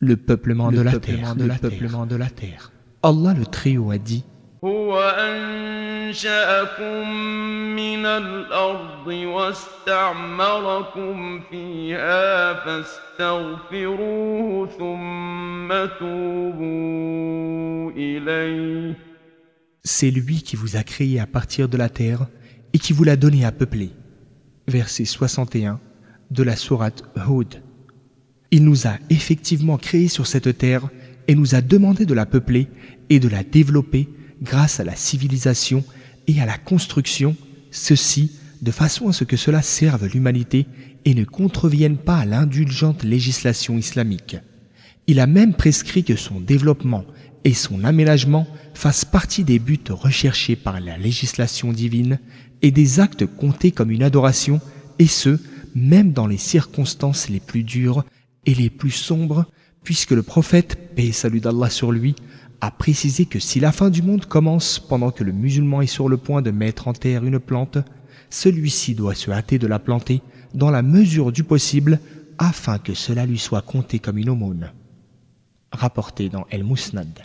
le peuplement, de, la terre. Allah le trio a dit C'est lui qui vous a créé à partir de la terre et qui vous l'a donné à peupler. Verset 61 de la sourate Hud. Il nous a effectivement créés sur cette terre et nous a demandé de la peupler et de la développer grâce à la civilisation et à la construction, ceci de façon à ce que cela serve l'humanité et ne contrevienne pas à l'indulgente législation islamique. Il a même prescrit que son développement et son aménagement fassent partie des buts recherchés par la législation divine et des actes comptés comme une adoration, et ce, même dans les circonstances les plus dures et les plus sombres, puisque le prophète, paix et salut d'Allah sur lui, a précisé que si la fin du monde commence pendant que le musulman est sur le point de mettre en terre une plante, celui-ci doit se hâter de la planter dans la mesure du possible afin que cela lui soit compté comme une aumône. Rapporté dans El Musnad.